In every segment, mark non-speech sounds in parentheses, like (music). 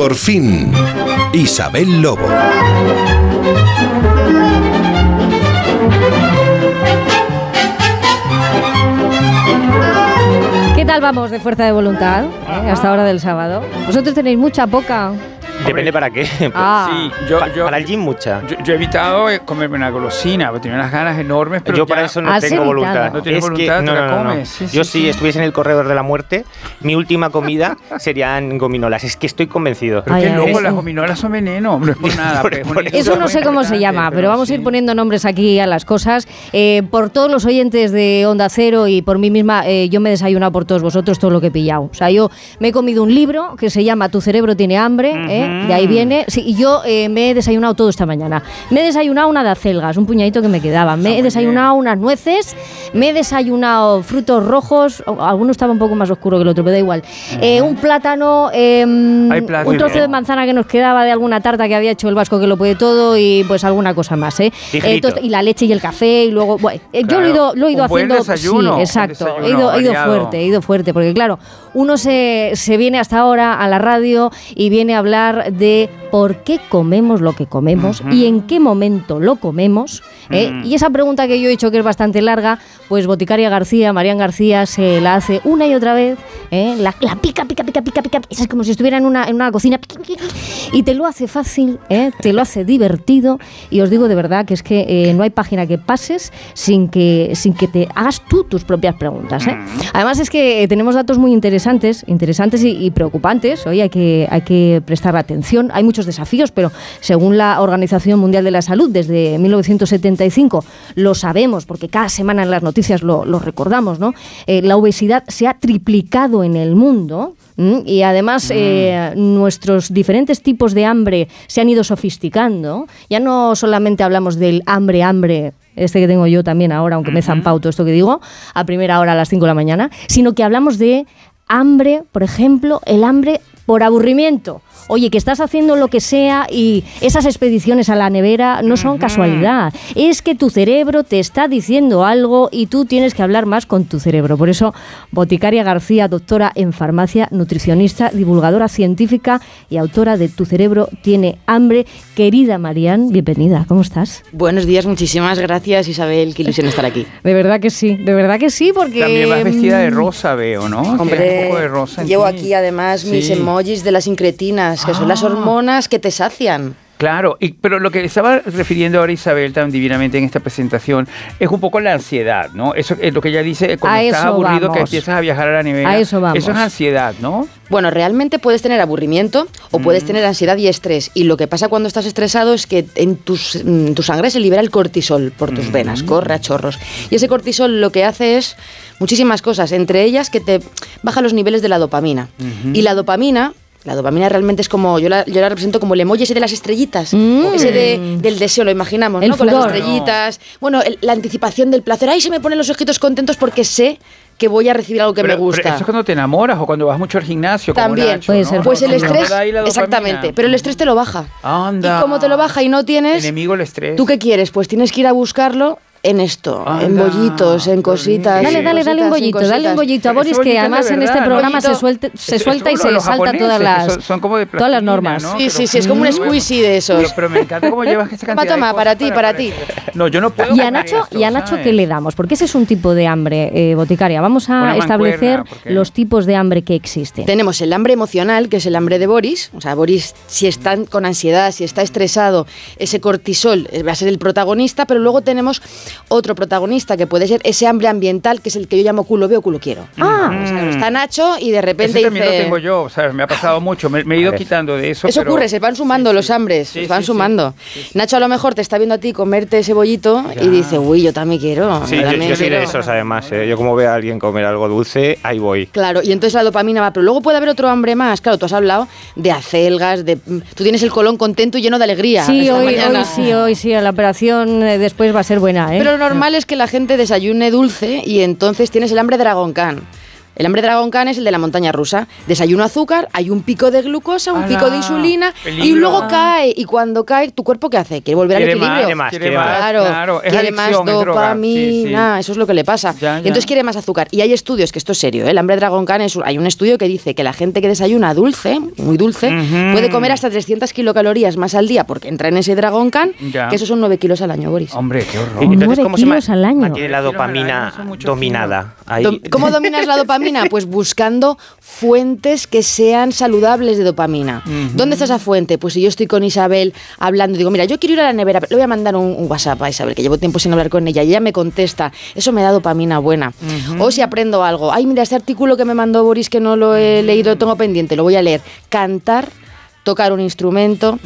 Por fin, Isabel Lobo. ¿Qué tal vamos de fuerza de voluntad eh, hasta hora del sábado? ¿Vosotros tenéis mucha, poca? Depende para qué. (laughs) Ah. Sí, yo, Pa- yo, para el gym mucha. yo, yo he evitado eh, comerme una golosina, porque tenía unas ganas enormes, pero yo ya- para eso no ¿Has tengo evitado? voluntad. No tienes Es que- voluntad, te no, la no, no, no. comes. Sí, Yo sí, si sí. estuviese en el corredor de la muerte, mi última comida (laughs) serían gominolas. Es que estoy convencido. Pero qué loco, las gominolas son veneno, (laughs) no es por nada. Por- Eso no sé cómo se llama, pero vamos a ir poniendo nombres aquí a las cosas. Eh, por todos los oyentes de Onda Cero y por mí misma, eh, yo me he desayunado por todos vosotros todo lo que he pillado. O sea, yo me he comido un libro que se llama Tu cerebro tiene hambre, eh, de ahí viene. Sí, y yo eh, me he desayunado todo esta mañana. Me he desayunado una de acelgas, un puñadito que me quedaba. Me he muy desayunado unas nueces, me he desayunado frutos rojos, alguno estaba un poco más oscuro que el otro, pero da igual. Eh, un plátano, eh, plátano. un trozo de manzana que nos quedaba de alguna tarta que había hecho el vasco que lo puede todo y pues alguna cosa más, ¿eh? Ligerito. Eh, y la leche y el café y luego, bueno, yo lo he ido, lo he ido Un buen haciendo, desayuno, sí, un exacto, desayuno he ido, he ido fuerte, he ido fuerte, porque claro, uno se, se viene hasta ahora a la radio y viene a hablar de por qué comemos lo que comemos y en qué momento lo comemos. ¿eh? Y esa pregunta que yo he hecho que es bastante larga, pues Boticaria García, Marian García se la hace una y otra vez, ¿eh? la, la pica, pica, pica, pica, pica, es como si estuviera en una, en una cocina y te lo hace fácil, ¿eh? te lo hace divertido y os digo de verdad que es que eh, no hay página que pases sin que, sin que te hagas tú tus propias preguntas. ¿eh? Además es que eh, tenemos datos muy interesantes, interesantes y, y preocupantes, hoy hay que, hay que prestar atención, hay muchos desafíos, pero según la Organización Mundial de la Salud, desde 1975, lo sabemos, porque cada semana en las noticias lo, lo recordamos, ¿no? Eh, la obesidad se ha triplicado en el mundo. ¿m? Y además eh, nuestros diferentes tipos de hambre se han ido sofisticando. Ya no solamente hablamos del hambre, hambre, este que tengo yo también ahora, aunque me he zampado todo esto que digo, a primera hora a las 5 de la mañana, sino que hablamos de hambre, por ejemplo, el hambre por aburrimiento. Oye, que estás haciendo lo que sea y esas expediciones a la nevera no son casualidad. Es que tu cerebro te está diciendo algo y tú tienes que hablar más con tu cerebro. Por eso, Boticaria García, doctora en farmacia, nutricionista, divulgadora científica y autora de Tu cerebro tiene hambre. Querida Marian, bienvenida. ¿Cómo estás? Buenos días, muchísimas gracias Isabel, qué ilusión estar aquí. (laughs) De verdad que sí, de verdad que sí, porque... También vas vestida de mm, rosa, veo, ¿no? Tienes un Hombre, poco de rosa en llevo aquí además mis Sí. Emojis de las incretinas, que son las Ah. hormonas que te sacian. Claro, y, pero lo que estaba refiriendo ahora Isabel tan divinamente en esta presentación es un poco la ansiedad, ¿no? Eso es lo que ella dice cuando A estás aburrido que empiezas a viajar a la nevera. A eso vamos. Eso es ansiedad, ¿no? Bueno, realmente puedes tener aburrimiento o Mm. puedes tener ansiedad y estrés. Y lo que pasa cuando estás estresado es que en tus, en tu sangre se libera el cortisol por Mm. tus venas, corre a chorros. Y ese cortisol lo que hace es muchísimas cosas, entre ellas que te baja los niveles de la dopamina. Y la dopamina... La dopamina realmente es como, yo la, yo la represento como el emoji ese de las estrellitas, Mm. ese de, del deseo, lo imaginamos, El ¿no? Con las estrellitas. Bueno, el- la anticipación del placer. Ahí se me ponen los ojitos contentos porque sé que voy a recibir algo que Pero- me gusta. Pero eso es cuando te enamoras o cuando vas mucho al gimnasio. como También. Nacho, Puede ¿no? ser. Pues el estrés, exactamente, pero el estrés te lo baja. Anda. Y como te lo baja y no tienes, Enemigo el estrés. ¿tú qué quieres? Pues tienes que ir a buscarlo en esto, en bollitos, en cositas. Dale, dale, dale un bollito, dale un bollito a Boris, que además de en este programa bollito. se, suelte- se suelta y se salta todas las, son, son como de todas las normas. ¿no? Sí, sí, sí, es como un squeezy de esos. Pero, pero me encanta cómo llevas esta cantidad toma, de para ti, para ti. No, yo no puedo Y a Nacho, esto, y a Nacho. ¿qué le damos? Porque ese es un tipo de hambre, eh, boticaria. Vamos Una a establecer porque- los tipos de hambre que existen. Tenemos el hambre emocional, que es el hambre de Boris. O sea, Boris, si está con ansiedad, si está estresado, ese cortisol va a ser el protagonista, pero luego tenemos otro protagonista que puede ser ese hambre ambiental, que es el que yo llamo culo veo, culo quiero. Ah, O sea, está Nacho y de repente Ese también dice... lo tengo yo, ¿sabes? Me ha pasado mucho. Me, me he ido quitando de eso. Eso pero- ocurre, se van sumando Sí, los hambres, Sí, se van sí, sí. sumando. Nacho a lo mejor te está viendo a ti comerte ese bollito y dice, uy, yo también quiero. Sí, yo yo, también yo soy de quiero". esos además. ¿eh? Yo como veo a alguien comer algo dulce, ahí voy. Claro, y entonces la dopamina va, pero luego puede haber otro hambre más. Claro, tú has hablado de acelgas, de mm, tú tienes el colon contento y lleno de alegría. sí, esta hoy, mañana. hoy sí, hoy sí, la operación eh, después va a ser buena, ¿eh? Pero lo normal es que la gente desayune dulce y entonces tienes el hambre Dragon Khan. El hambre Dragon Khan es el de la montaña rusa. Desayuno azúcar, hay un pico de glucosa, un pico de insulina y luego cae. Y cuando cae, ¿tu cuerpo qué hace? Quiere volver al equilibrio. más, Quiere más, quiere más, más. Claro, claro, es quiere más adicción. Sí, dopamina, sí. eso es lo que le pasa. Ya, Y ya. entonces quiere más azúcar. Y hay estudios, que esto es serio, ¿eh? el hambre Dragon Khan es, hay un estudio que dice que la gente que desayuna dulce, muy dulce, puede comer hasta 300 kilocalorías más al día porque entra en ese Dragon Khan, Ya. que esos son 9 kilos al año, Boris. Hombre, qué horror. Entonces, ¿cómo se kilos ma- al año. mantiene la dopamina dominada? Ahí- ¿Cómo dominas la (laughs) dopamina? Pues buscando fuentes que sean saludables de dopamina. ¿Dónde está esa fuente? Pues si yo estoy con Isabel hablando, digo, mira, yo quiero ir a la nevera, le voy a mandar un, un WhatsApp a Isabel, que llevo tiempo sin hablar con ella, y ella me contesta, eso me da dopamina buena. O si aprendo algo, ay, mira, este artículo que me mandó Boris que no lo he leído, lo tengo pendiente, lo voy a leer. Cantar, tocar un instrumento,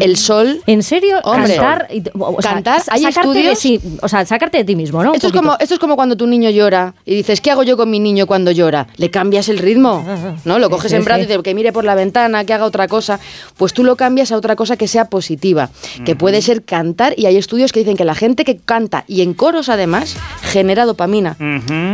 el sol. ¿En serio? Hombre. cantar, y- o sea, Cantar, hay sacarte de estudios- sí, o sea, sacarte de ti mismo, ¿no? Esto es, como, esto es como cuando tu niño llora y dices, ¿qué hago yo con mi niño cuando llora? Le cambias el ritmo, ¿no? Lo coges Sí, en brazos sí. y dices, que mire por la ventana, que haga otra cosa. Pues tú lo cambias a otra cosa que sea positiva, que puede ser cantar y hay estudios que dicen que la gente que canta y en coros además genera dopamina.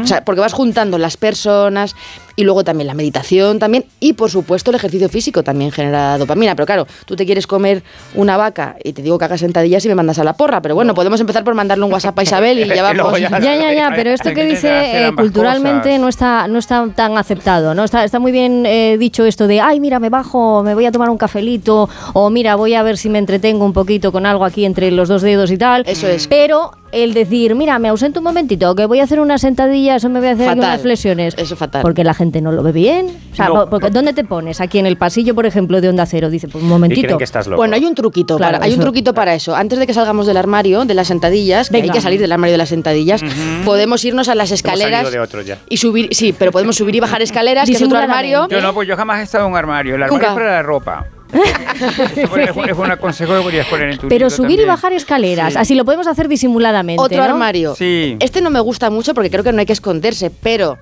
O sea, porque vas juntando las personas y luego también la meditación también y por supuesto el ejercicio físico también genera dopamina. Pero claro, tú te quieres comer una vaca y te digo que hagas sentadillas y me mandas a la porra. Pero bueno, podemos empezar por mandarle un WhatsApp a Isabel y (laughs) ya vamos. (laughs) ya- Ya, ya, ya, pero esto que dice eh, culturalmente cosas. no está, no está tan aceptado, ¿no? Está, está muy bien eh, dicho esto de, ay, mira, me bajo, me voy a tomar un cafelito, o mira, voy a ver si me entretengo un poquito con algo aquí entre los dos dedos y tal. Eso es. Pero el decir, mira, me ausento un momentito, que voy a hacer unas sentadillas o me voy a hacer Fatal. unas flexiones. Eso fatal. Porque la gente no lo ve bien. O sea, No. ¿dónde te pones? Aquí en el pasillo, por ejemplo, de Onda Cero. Dice, pues un Y momentito. creen que estás loco. Bueno, hay un truquito, Claro, para, hay un eso. truquito para eso. Antes de que salgamos del armario, de las sentadillas, que hay que salir del armario de las sentadillas, podemos irnos a las escaleras de otro ya. y subir, sí, pero podemos subir y bajar escaleras, que es otro armario. Yo no, pues yo jamás he estado en un armario. El armario Nunca. es para la ropa. Es, un- es un consejo que podrías poner en tu Pero subir y bajar escaleras, Sí. así lo podemos hacer disimuladamente. Otro ¿no? armario. Sí. Este no me gusta mucho porque creo que no hay que esconderse, pero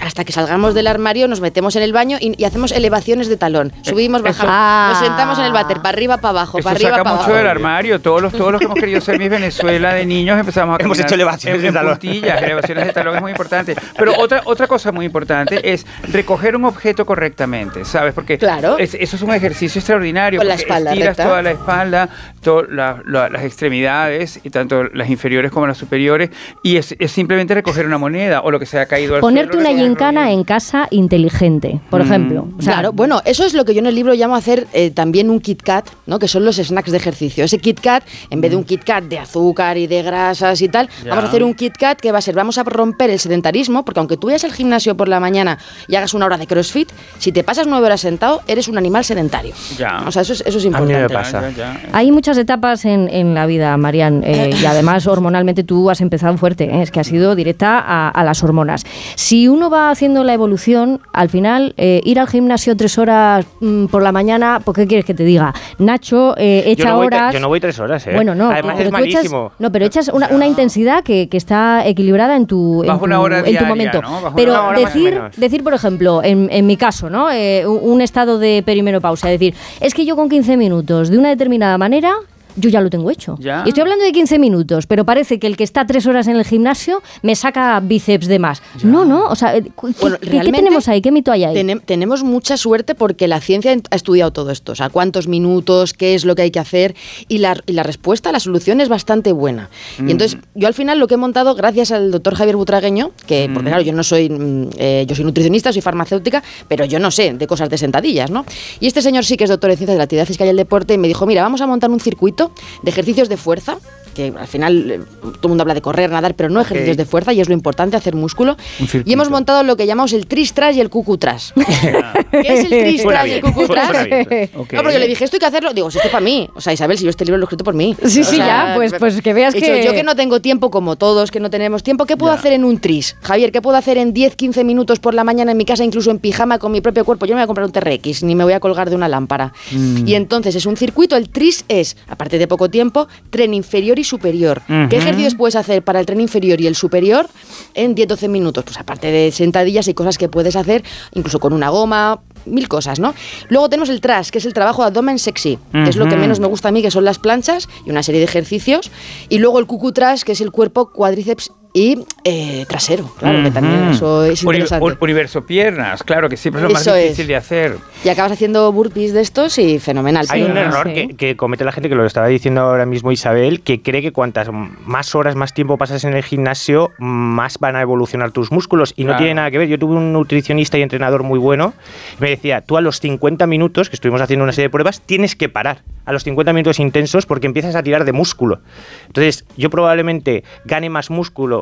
hasta que salgamos del armario nos metemos en el baño y, y hacemos elevaciones de talón. Subimos, eso- bajamos, Ah. nos sentamos en el váter, para arriba, para abajo, Eso para arriba, saca para mucho abajo. del armario. Todos los, todos los que hemos querido ser Miss Venezuela de niños empezamos a Hemos hecho elevaciones en, de talón. puntillas, elevaciones de talón es muy importante. Pero otra, otra cosa muy importante es recoger un objeto correctamente, ¿sabes? Porque Claro. es- eso es un ejercicio extraordinario. Con la espalda Estiras recta. toda la espalda, to- la- la- las extremidades, y tanto las inferiores como las superiores, y es, es simplemente recoger una moneda o lo que se ha caído al Ponerte suelo, una gincana en casa inteligente, por Mm. ejemplo. O sea, claro, bueno, eso es lo que yo en el libro llamo hacer eh, también un Kit Kat, ¿no? que son los snacks de ejercicio. Ese Kit Kat, en vez de un Kit Kat de azúcar y de grasas y tal, Ya. vamos a hacer un Kit Kat que va a ser, vamos a romper el sedentarismo, porque aunque tú vayas al gimnasio por la mañana y hagas una hora de CrossFit, si te pasas nueve horas sentado, eres un animal sedentario. Ya. O sea, eso es, eso es A mí me importante. pasa. Ya, ya, ya. Hay muchas etapas en, en la vida, Marian, eh, y además hormonalmente tú has empezado fuerte, ¿eh? es que has sido directa a, a las hormonas. Si uno va haciendo la evolución, al final eh, ir al gimnasio tres horas mm, por la mañana, ¿por qué quieres que te diga? Nacho eh, echa yo, no voy, tre- horas... yo no voy tres horas, ¿eh? Bueno, no, Además pero es tú echas, no, pero echas una, una intensidad que, que está equilibrada en tu, en tu, una hora en tu diaria, momento. Pero decir, decir, por ejemplo, en, en mi caso, ¿no? Eh, un un estado de perimenopausia, decir, es que yo con 15 minutos, de una determinada manera, yo ya lo tengo hecho. Ya. Y estoy hablando de 15 minutos, pero parece que el que está tres horas en el gimnasio me saca bíceps de más. No, no, o sea, ¿qué, Bueno, qué- tenemos ahí? ¿Qué mito hay ahí? Tenem- tenemos mucha suerte porque la ciencia ha estudiado todo esto, o sea, cuántos minutos, qué es lo que hay que hacer y la, y la respuesta, la solución es bastante buena. Y entonces yo al final lo que he montado gracias al doctor Javier Butragueño, que porque claro, yo no soy, mm, eh, yo soy nutricionista, soy farmacéutica, pero yo no sé de cosas de sentadillas, ¿no? Y este señor sí que es doctor en ciencias de la actividad física y el deporte y me dijo, mira, vamos a montar un circuito de ejercicios de fuerza que al final eh, todo el mundo habla de correr, nadar, pero no ejercicios de fuerza y es lo importante, hacer músculo. Y hemos montado lo que llamamos el tristras y el cucutras. (laughs) ¿Qué es el Suena tristras y el cucutras? suena bien. (laughs) Ok. No, porque le dije, esto hay que hacerlo. Digo, si esto es para mí. O sea, Isabel, si yo este libro lo he escrito por mí. Sí, O sí, sea, ya, pues- pues que veas que- Yo que no tengo tiempo, como todos que no tenemos tiempo, ¿qué puedo Ya. hacer en un tris? Javier, ¿qué puedo hacer en 10, 15 minutos por la mañana en mi casa, incluso en pijama con mi propio cuerpo? Yo no me voy a comprar un TRX, ni me voy a colgar de una lámpara. Mm. Y entonces es un circuito. El tris es, aparte de poco tiempo, tren inferior y superior. ¿Qué ejercicios puedes hacer para el tren inferior y el superior en 10-12 minutos? Pues aparte de sentadillas y cosas que puedes hacer, incluso con una goma, mil cosas, ¿no? Luego tenemos el trash, que es el trabajo de abdomen sexy, que es lo que menos me gusta a mí, que son las planchas y una serie de ejercicios. Y luego el cucu trash, que es el cuerpo cuádriceps y eh, trasero, claro, que también eso es Uni- interesante. un- universo piernas, claro, que siempre es lo más Eso es. difícil de hacer. Y acabas haciendo burpees de estos y fenomenal. Hay Sí, un error sí. que, que comete la gente, que lo estaba diciendo ahora mismo Isabel, que cree que cuantas más horas, más tiempo pasas en el gimnasio, más van a evolucionar tus músculos. Y no Claro. tiene nada que ver. Yo tuve un nutricionista y entrenador muy bueno. y me decía, tú a los 50 minutos, que estuvimos haciendo una serie de pruebas, tienes que parar. A los 50 minutos intensos porque empiezas a tirar de músculo. Entonces, yo probablemente gane más músculo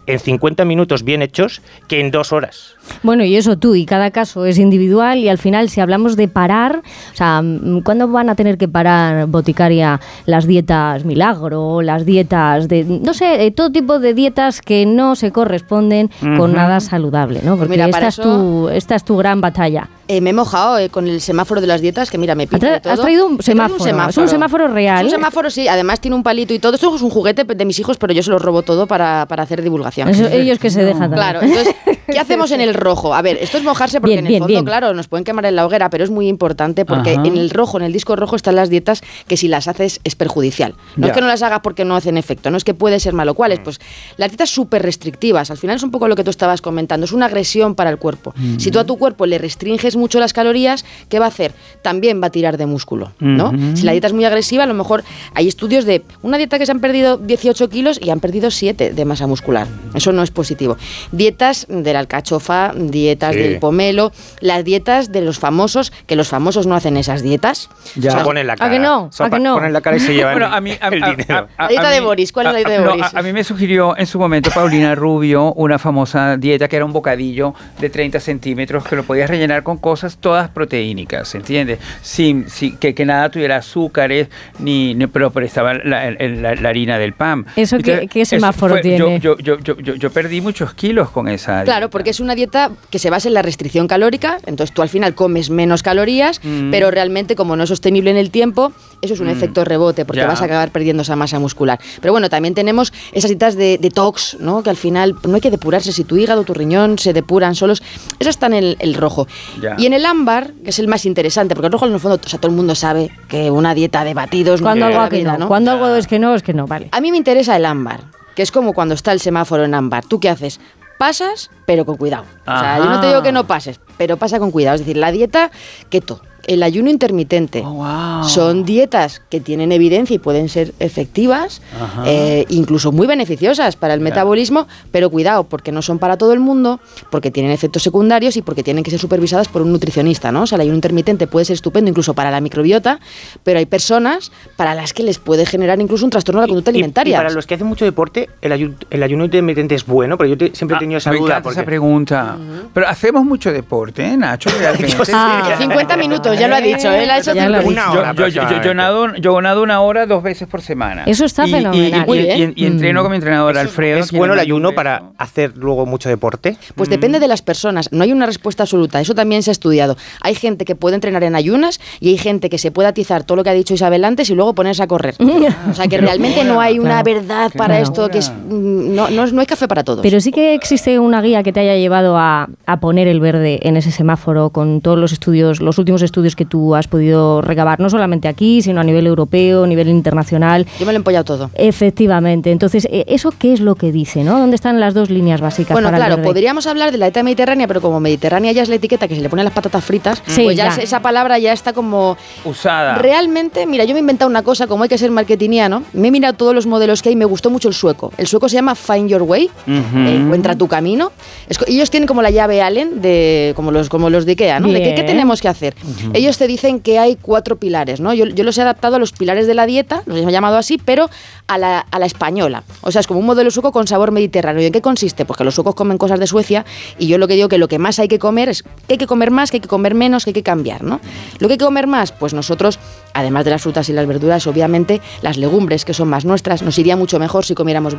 en 50 minutos bien hechos que en dos horas. Bueno, y eso tú, y cada caso es individual y al final si hablamos de parar, o sea, ¿cuándo van a tener que parar, boticaria, las dietas milagro, las dietas de, no sé, eh, todo tipo de dietas que no se corresponden con nada saludable, ¿no? Porque mira, esta, es tu, esta es tu gran batalla. Eh, me he mojado eh, con el semáforo de las dietas, que mira, me pinta todo. has traído un semáforo, es un semáforo real. Es un semáforo, sí, además tiene un palito y todo. Esto es un juguete de mis hijos, pero yo se los robo todo para, para hacer divulgación. Eso- ellos que se dejan también. Claro, entonces, (laughs) ¿qué hacemos en el rojo? A ver, esto es mojarse porque Bien, en el bien, fondo, bien. claro, nos pueden quemar en la hoguera, pero es muy importante porque Ajá. en el rojo, en el disco rojo, están las dietas que si las haces es perjudicial. No Ya. es que no las hagas porque no hacen efecto, no es que puede ser malo. ¿Cuáles? Pues las dietas súper restrictivas. Al final es un poco lo que tú estabas comentando, es una agresión para el cuerpo. Si tú a tu cuerpo le restringes mucho las calorías, ¿qué va a hacer? También va a tirar de músculo, ¿no? Si la dieta es muy agresiva, a lo mejor hay estudios de una dieta que se han perdido 18 kilos y han perdido 7 de masa muscular. Eso no es positivo. Dietas de la alcachofa, dietas Sí. del pomelo, las dietas de los famosos, que los famosos no hacen esas dietas. Ya. O sea, ponen la ¿a cara. que no? ¿A que no? Ponen la cara y se (laughs) llevan Bueno, a mí, a- el a- dinero. a- a- La dieta a de mí- Boris, ¿cuál es la dieta de no, Boris? a, a mí me sugirió en su momento Paulina (laughs) Rubio una famosa dieta que era un bocadillo de 30 centímetros que lo podías rellenar con cosas todas proteínicas, ¿entiendes? Sin, sin- que, que nada tuviera azúcares, ni, ni- pero, pero estaba la, el- la- la harina del pan. ¿Eso qué- qué semáforo fue- tiene? Yo, yo, yo, yo, yo perdí muchos kilos con esa Claro, dieta. Porque es una dieta que se basa en la restricción calórica, entonces tú al final comes menos calorías, Mm. pero realmente como no es sostenible en el tiempo, eso es un efecto rebote, porque Ya. vas a acabar perdiendo esa masa muscular. Pero bueno, también tenemos esas dietas de detox, ¿no? que al final no hay que depurarse, si tu hígado, tu riñón se depuran solos, esas están en el, el rojo. Ya. Y en el ámbar, que es el más interesante, porque el rojo en el fondo, o sea, todo el mundo sabe que una dieta de batidos... Cuando no algo es la que vida, no, cuando algo es que no, es que no, vale. a mí me interesa el ámbar, que es como cuando está el semáforo en ámbar. ¿Tú qué haces? Pasas, pero con cuidado. O sea, yo no te digo que no pases, pero pasa con cuidado. Es decir, la dieta keto, el ayuno intermitente, Oh, wow. son dietas que tienen evidencia y pueden ser efectivas, eh, incluso muy beneficiosas para el metabolismo, pero cuidado, porque no son para todo el mundo, porque tienen efectos secundarios y porque tienen que ser supervisadas por un nutricionista, ¿no? O sea, el ayuno intermitente puede ser estupendo incluso para la microbiota, pero hay personas para las que les puede generar incluso un trastorno de la conducta Y- alimentaria. Y, para los que hacen mucho deporte, el, ayu- el ayuno intermitente es bueno, pero yo te- siempre he Ah, tenido esa me duda. encanta esa porque- pregunta. Pero hacemos mucho deporte, ¿eh, Nacho? Realmente. (laughs) Yo sí. Ah. 50 minutos, ya lo ha dicho, él ha hecho Ya lo ha 50. dicho. Una hora Yo, yo, yo, nado, yo nado una hora dos veces por semana. Eso está Y- fenomenal. Y, y entreno con mi entrenador ¿Es- Alfredo. ¿Es bueno el ayuno para hacer luego mucho deporte? Pues depende de las personas, no hay una respuesta absoluta, eso también se ha estudiado. Hay gente que puede entrenar en ayunas y hay gente que se puede atizar todo lo que ha dicho Isabel antes y luego ponerse a correr. (laughs) O sea que realmente no hay una Claro. verdad para esto, que es, mm, no, no, es- no hay café para todos. Pero sí que existe una guía que te haya llevado a, a poner el verde en ese semáforo con todos los estudios, los últimos estudios que tú has podido recabar, no solamente aquí, sino a nivel europeo, a nivel internacional. Yo me lo he empollado todo. Efectivamente. Entonces, eh, ¿eso qué es lo que dice? ¿no? ¿Dónde están las dos líneas básicas Bueno, para el claro, podríamos hablar de la dieta mediterránea, pero como mediterránea ya es la etiqueta que se le ponen las patatas fritas, Sí, pues ya, ya. esa palabra ya está como Usada. Realmente, mira, yo me he inventado una cosa, como hay que ser marketingiano, me he mirado todos los modelos que hay y me gustó mucho el sueco. El sueco se llama Find Your Way, eh, encuentra tu camino. Es ellos tienen como la llave Allen, de, como, los, como los de Ikea, ¿no? De qué, tenemos que hacer. Ellos te dicen que hay cuatro pilares, ¿no? Yo, yo los he adaptado a los pilares de la dieta, los he llamado así, pero a la, a la española. O sea, es como un modelo sueco con sabor mediterráneo. ¿Y en qué consiste? Porque los suecos comen cosas de Suecia y yo lo que digo que lo que más hay que comer es que hay que comer más, que hay que comer menos, que hay que cambiar, ¿no? Lo que hay que comer más, pues nosotros, además de las frutas y las verduras, obviamente las legumbres, que son más nuestras, nos iría mucho mejor si comiéramos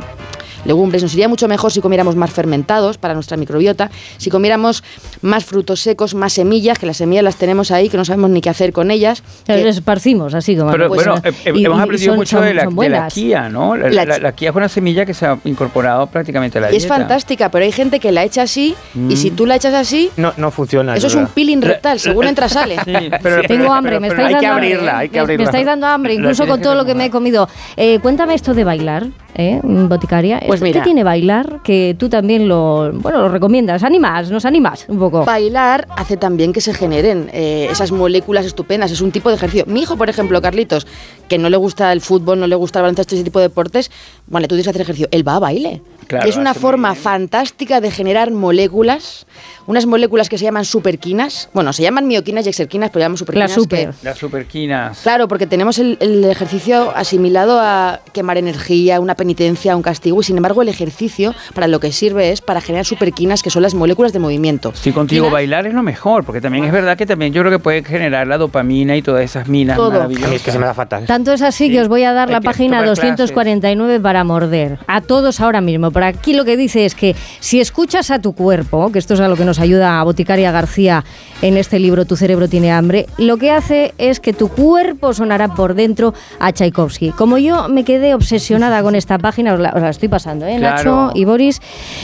legumbres, nos iría mucho mejor si comiéramos más fermentados para nuestra microbiota, si comiéramos más frutos secos, más semillas, que las semillas las tenemos ahí, que no sabemos ni qué hacer con ellas. Les esparcimos así como... Pero pues, bueno, eh, eh, y- hemos aprendido son- mucho son- de, la, de la. Kia, ¿no? La, La es una semilla que se ha incorporado prácticamente a la y es dieta. fantástica, pero hay gente que la echa así y si tú la echas así, No, no funciona. eso es un peeling rectal, según entra sale. (laughs) Sí, pero- Tengo pero- hambre, pero- me pero estáis hay que dando abrirla, hay que Me- estáis dando hambre, (laughs) incluso con todo lo que me he comido. Eh, cuéntame esto de bailar. ¿Eh? Boticaria. Pues ¿Qué mira. tiene bailar? Que tú también lo, bueno, lo recomiendas. Animas, nos animas un poco. Bailar hace también que se generen eh, esas moléculas estupendas. Es un tipo de ejercicio. Mi hijo, por ejemplo, Carlitos, que no le gusta el fútbol, no le gusta el baloncesto, ese tipo de deportes, bueno, tú tienes que hacer ejercicio. Él va a baile. Claro, es una forma fantástica de generar moléculas, unas moléculas que se llaman superquinas. Bueno, se llaman mioquinas y exerquinas, pero llaman superquinas. La super. Las superquinas. Claro, porque tenemos el, el ejercicio asimilado a quemar energía, una penitencia, un castigo, y sin embargo el ejercicio para lo que sirve es para generar superquinas, que son las moléculas de movimiento. Estoy contigo, Quinas- bailar es lo mejor, porque también es verdad que también yo creo que puede generar la dopamina y todas esas minas Todo. Maravillosas. es que se me da fatal. Tanto es así que os voy a dar Hay la página tomar clases. 249 para morder. A todos ahora mismo. Por aquí lo que dice es que si escuchas a tu cuerpo, que esto es a lo que nos ayuda a Boticaria García en este libro Tu cerebro tiene hambre, lo que hace es que tu cuerpo sonará por dentro a Tchaikovsky. Como yo me quedé obsesionada con esta página, os la, os la estoy pasando, ¿eh? Claro. Nacho y Boris,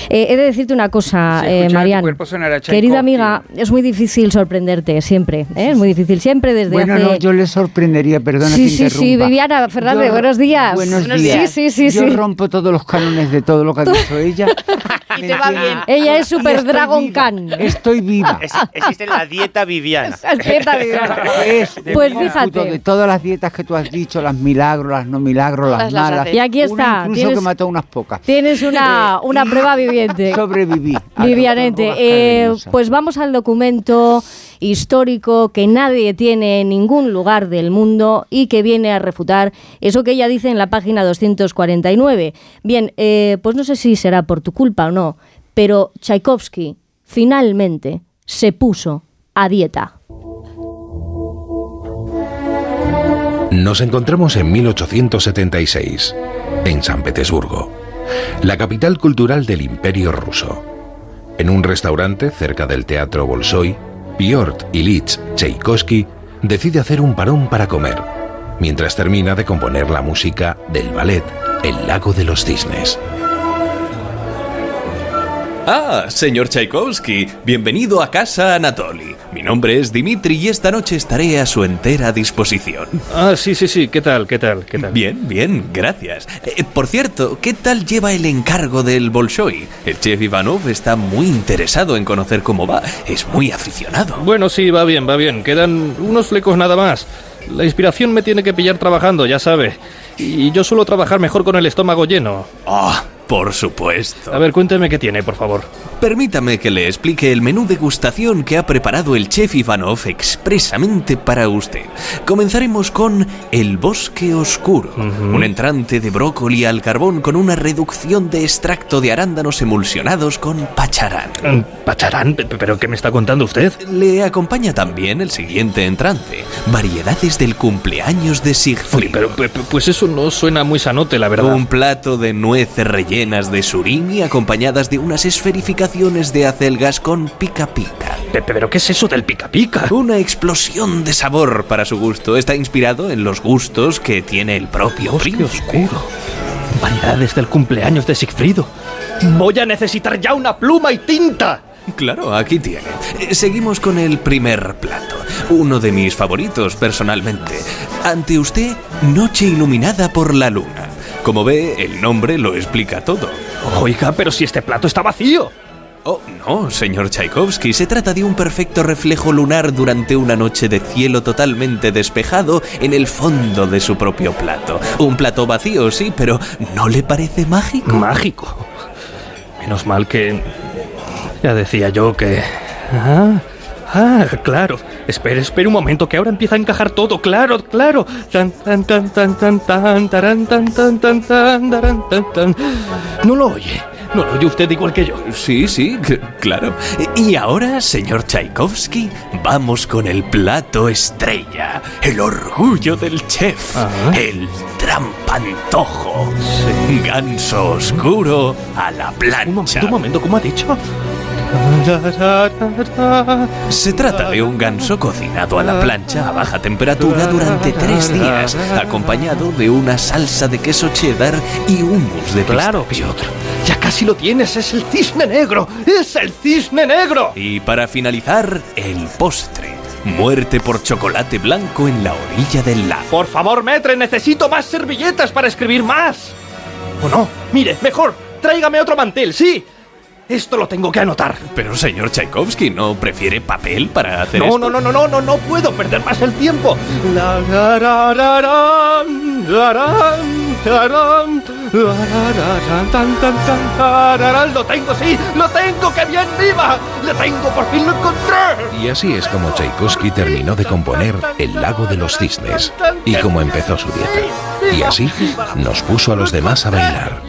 eh, he de decirte una cosa, eh, Marian. Querida amiga, es muy difícil sorprenderte siempre. ¿eh? Es muy difícil siempre desde Bueno, hace... no, yo le sorprendería, perdona Sí, que sí, sí, interrumpa. Viviana Fernández, Yo- buenos días. Buenos días. días. Sí, sí, sí, Yo sí. rompo todos los cánones de todo lo que ha dicho (laughs) ella. Y te va bien. Ella es Super Dragon viva, Khan. Estoy viva. Es- existe la dieta Viviana. Respeta, Viviana. (laughs) (laughs) Es Pues fíjate. De todas las dietas que tú has dicho, las milagros, las no milagros, las malas. Y aquí Una está, incluso tienes- que mató unas pocas. Tienes una, (laughs) una prueba viviente. Sobreviví. doctor eh, pues vamos al documento histórico que nadie tiene en ningún lugar del mundo y que viene a refutar eso que ella dice en la página 249. Bien, eh, pues no sé si será por tu culpa o no, pero Tchaikovsky finalmente se puso a dieta. Nos encontramos en 1876, en San Petersburgo, la capital cultural del Imperio ruso. En un restaurante cerca del Teatro Bolshoi, Piotr Ilich Tchaikovsky decide hacer un parón para comer, mientras termina de componer la música del ballet El lago de los cisnes. Ah, señor Tchaikovsky, bienvenido a casa Anatoly. Mi nombre es Dimitri y esta noche estaré a su entera disposición. Ah, sí, sí, sí. ¿Qué tal? ¿Qué tal? ¿Qué tal? Bien, bien, gracias. Eh, por cierto, ¿qué tal lleva el encargo del Bolshoi? El chef Ivanov está muy interesado en conocer cómo va. Es muy aficionado. Bueno, sí, va bien, va bien. Quedan unos flecos nada más. La inspiración me tiene que pillar trabajando, ya sabe. Y yo suelo trabajar mejor con el estómago lleno. Ah, por supuesto. A ver, cuénteme qué tiene, por favor. Permítame que le explique el menú degustación que ha preparado el chef Ivanov expresamente para usted. Comenzaremos con el bosque oscuro, un entrante de brócoli al carbón con una reducción de extracto de arándanos emulsionados con pacharán. Mm, ¿Pacharán? Pe- ¿Pero qué me está contando usted? Le acompaña también el siguiente entrante, variedades del cumpleaños de Uy, Siegfried. pero pe- pe- pues eso no suena muy sanote, la verdad. Un plato de nueces rellenas de surimi acompañadas de unas esferificaciones de acelgas con pica pica. Pe- pe- ¿Pero qué es eso del pica pica? Una explosión de sabor para su gusto. Está inspirado en los gustos que tiene el propio Bosque príncipe. oscuro. Variedades del cumpleaños de Sigfrido. Voy a necesitar ya una pluma y tinta. Claro, aquí tiene. Eh, Seguimos con el primer plato. Uno de mis favoritos personalmente. Ante usted, Noche iluminada por la luna. Como ve, el nombre lo explica todo. Oiga, pero si este plato está vacío. Oh, no, señor Tchaikovsky, se trata de un perfecto reflejo lunar durante una noche de cielo totalmente despejado en el fondo de su propio plato. Un plato vacío, sí, pero ¿no le parece mágico? Mágico. Menos mal que... Ya decía yo que... Ah, ah, claro. Espere, espere un momento, que ahora empieza a encajar todo. Claro, claro. Tan, tan, tan, tan, tan, tan, tan, tan, tan, tan, tan, tan. No lo oye. No lo oye usted igual que yo. Sí, sí, claro. Y ahora, señor Tchaikovsky, vamos con el plato estrella, el orgullo del chef, Ajá. el trampantojo, ganso oscuro a la Un momento, plancha. un momento, ¿cómo ha dicho? Se trata de un ganso cocinado a la plancha a baja temperatura durante tres días, acompañado de una salsa de queso cheddar y hummus de Claro. Piotr. Ya casi lo tienes, es el cisne negro. Es el cisne negro. Y para finalizar, el postre. Muerte por chocolate blanco en la orilla del lago. Por favor, metre, necesito más servilletas para escribir más. ¿O no? Mire, mejor, tráigame otro mantel, sí. Esto lo tengo que anotar. Pero señor Tchaikovsky, ¿no prefiere papel para hacer No, esto? no, no, no, no, no, no puedo perder más el tiempo. Lo tengo, sí, lo tengo, que bien viva. Lo tengo, por fin lo encontré. Y así es como Tchaikovsky terminó de componer El lago de los cisnes y como empezó su dieta. Y así nos puso a los demás a bailar.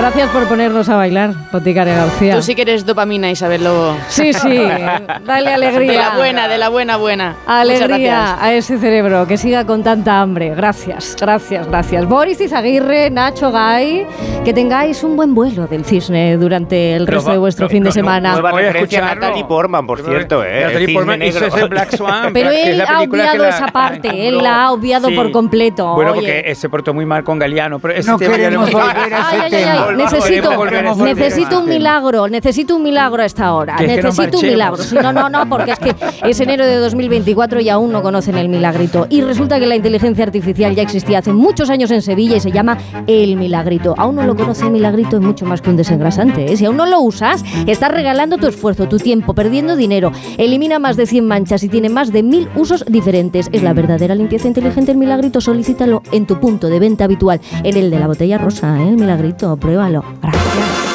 Gracias por ponernos a bailar, Boticaria García. Tú sí que eres dopamina, Isabel Lobo. Sí, sí, (laughs) dale alegría. De la buena, de la buena, buena. Alegría gracias. a ese cerebro que siga con tanta hambre. Gracias, gracias, gracias. Boris Izaguirre, Nacho Gay, que tengáis un buen vuelo del cisne durante el resto va- de vuestro no, fin de no, no, semana. Nueva Voy a referencia a. Natalie Portman, por cierto, ¿eh? Natalie Portman, negro. eso es el Black Swan. Pero él la ha obviado la- esa parte, él la ha obviado por completo, Bueno, oye. porque se portó muy mal con Galeano, pero ese No tema queremos volver a ese tema. Necesito, necesito un milagro, necesito un milagro a esta hora. Que que necesito un milagro. Sí, no, no, no, porque es que es enero de 2024 y aún no conocen el milagrito. Y resulta que la inteligencia artificial ya existía hace muchos años en Sevilla y se llama el milagrito. Aún no lo conoce el milagrito, es mucho más que un desengrasante. ¿eh? Si aún no lo usas, estás regalando tu esfuerzo, tu tiempo, perdiendo dinero. Elimina más de 100 manchas y tiene más de 1000 usos diferentes. Es la verdadera limpieza inteligente el milagrito. Solicítalo en tu punto de venta habitual, en el de la botella rosa, ¿eh? el milagrito. Pruébalo. Gracias.